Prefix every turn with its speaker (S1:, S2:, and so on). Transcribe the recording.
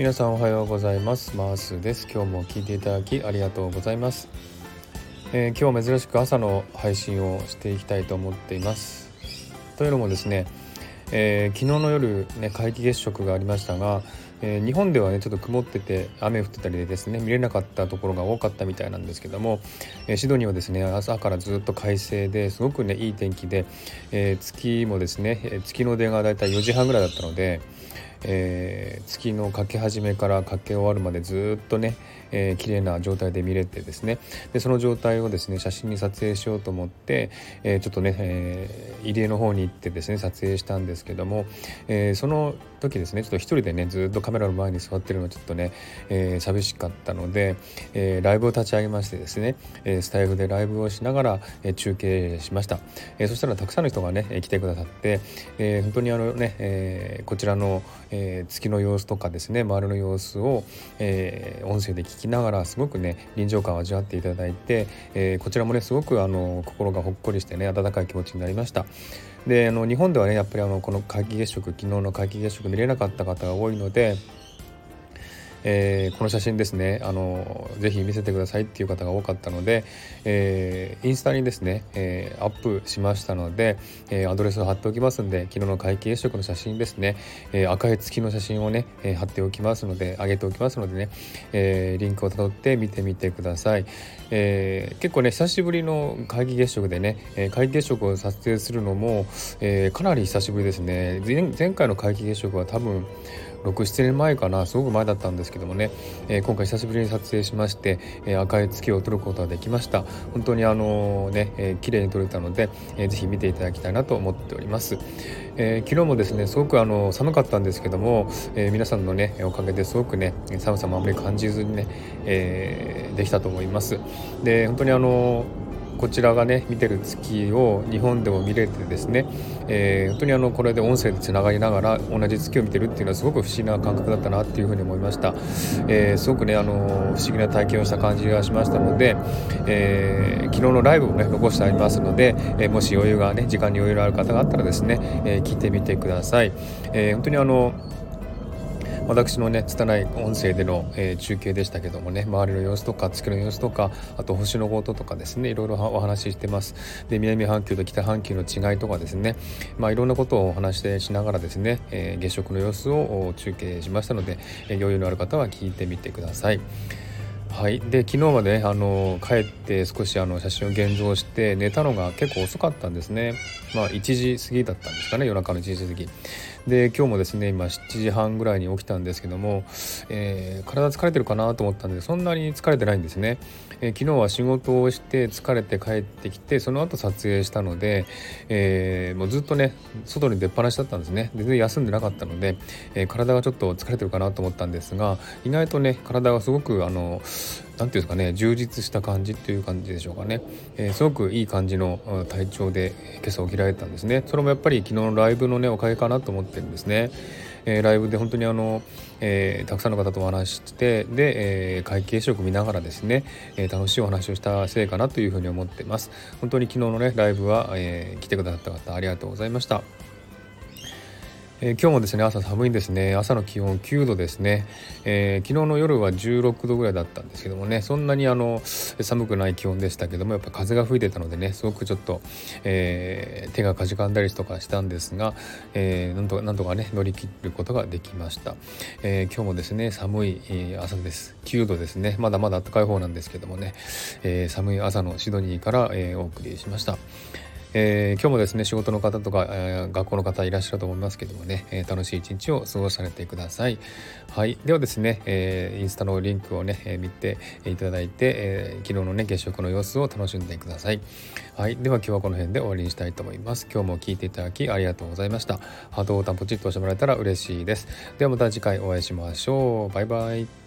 S1: 皆さんおはようございます。マースです。今日も聞いていただきありがとうございます、えー、今日は珍しく朝の配信をしていきたいと思っています。というのもですね、えー、昨日の夜ね皆既月食がありましたが、えー、日本ではねちょっと曇ってて雨降ってたりでですね見れなかったところが多かったみたいなんですけども、えー、シドニーはですね朝からずっと快晴ですごくねいい天気で、えー、月もですね月の出がだいたい4時半ぐらいだったのでえー、月のかけ始めからかけ終わるまでずっとね、えー、綺麗な状態で見れてですね。でその状態をですね写真に撮影しようと思って、えー、ちょっとね、えー、入江の方に行ってですね撮影したんですけども、えー、その時ですねちょっと一人でねずっとカメラの前に座ってるのはちょっとね、えー、寂しかったので、えー、ライブを立ち上げましてですね、えー、スタイフでライブをしながら、えー、中継しました、えー、そしたらたくさんの人がね来てくださって、えー、本当にあのね、えー、こちらの、えー、月の様子とかですね周りの様子を、えー、音声で聞きながらすごくね臨場感を味わっていただいて、えー、こちらもねすごくあの心がほっこりしてね温かい気持ちになりました。であの日本ではねやっぱりあのこの皆既月食昨日の皆既月食見れなかった方が多いのでえー、この写真ですねあのぜひ見せてくださいっていう方が多かったので、えー、インスタにですね、えー、アップしましたので、えアドレスを貼っておきますんで昨日の皆既月食の写真ですね、え赤い月の写真をね、え貼っておきますので上げておきますのでね、えリンクをたどって見てみてください、え結構ね久しぶりの皆既月食でね、え皆既月食を撮影するのも、えかなり久しぶりですね。前回の皆既月食は多分67年前かなすごく前だったんですけどもね、えー、今回久しぶりに撮影しまして、えー、赤い月を撮ることができました。本当にあのー、ね、えー、綺麗に撮れたので、えー、ぜひ見ていただきたいなと思っております、えー、昨日もですねすごくあの寒かったんですけども、えー、皆さんのねおかげですごくね寒さもあまり感じずにね、えー、できたと思います。で本当にあのーこちらがね見てる月を日本でも見れてですね、えー、本当にあのこれで音声でつながりながら同じ月を見てるっていうのはすごく不思議な感覚だったなっていうふうに思いました、えー、すごくねあの不思議な体験をした感じがしましたので、えー、昨日のライブをね残してありますので、えもし余裕がね時間に余裕のある方があったらですね、え聞いてみてください、え本当にあの私のね拙い音声での、えー、中継でしたけどもね周りの様子とか月の様子とかあと星のこととかですねいろいろお話ししてます。で南半球と北半球の違いとかですねまあいろんなことをお話ししながらですね、えー、月食の様子を中継しましたので、えー、余裕のある方は聞いてみてください。はい、で昨日まで、ね、あの帰って少しあの写真を現像して寝たのが結構遅かったんですね。まあ1時過ぎだったんですかね夜中の1時過ぎ。で今日もですね今7時半ぐらいに起きたんですけども、えー、体疲れてるかなと思ったんでそんなに疲れてないんですね、えー、昨日は仕事をして疲れて帰ってきてその後撮影したので、えー、もうずっとね外に出っ放しだったんですね。全然休んでなかったので、え体がちょっと疲れてるかなと思ったんですが意外とね体がすごくあの何て言うんですかね充実した感じっていう感じでしょうかね、えー、すごくいい感じの体調で今朝起きられたんですね。それもやっぱり昨日のライブのねおかげかなと思ってるんですね、えー、ライブで本当にあの、えー、たくさんの方とお話ししてで、えー、会計食見ながらですね、え楽しいお話をしたせいかなというふうに思ってます。本当に昨日のねライブは、え来てくださった方ありがとうございました。えー、今日もですね朝寒いですね。朝の気温9度ですね、えー、昨日の夜は16度ぐらいだったんですけどもね。そんなにあの寒くない気温でしたけどもやっぱ風が吹いてたのでねすごくちょっと、えー、手がかじかんだりとかしたんですが、えなんとかなんとかね乗り切ることができました、え今日もですね寒い朝です。9度ですね。まだまだ暖かい方なんですけどもね、え寒い朝のシドニーから、えお送りしました。えー、今日もですね仕事の方とか、えー、学校の方いらっしゃると思いますけどもね、えー、楽しい一日を過ごされてください。はい。ではですね、えインスタのリンクをね、え見ていただいて、え昨日のね月食の様子を楽しんでください。はい。では今日はこの辺で終わりにしたいと思います。今日も聞いていただきありがとうございました。ハートボタンポチッと押してもらえたら嬉しいです。ではまた次回お会いしましょう。バイバイ。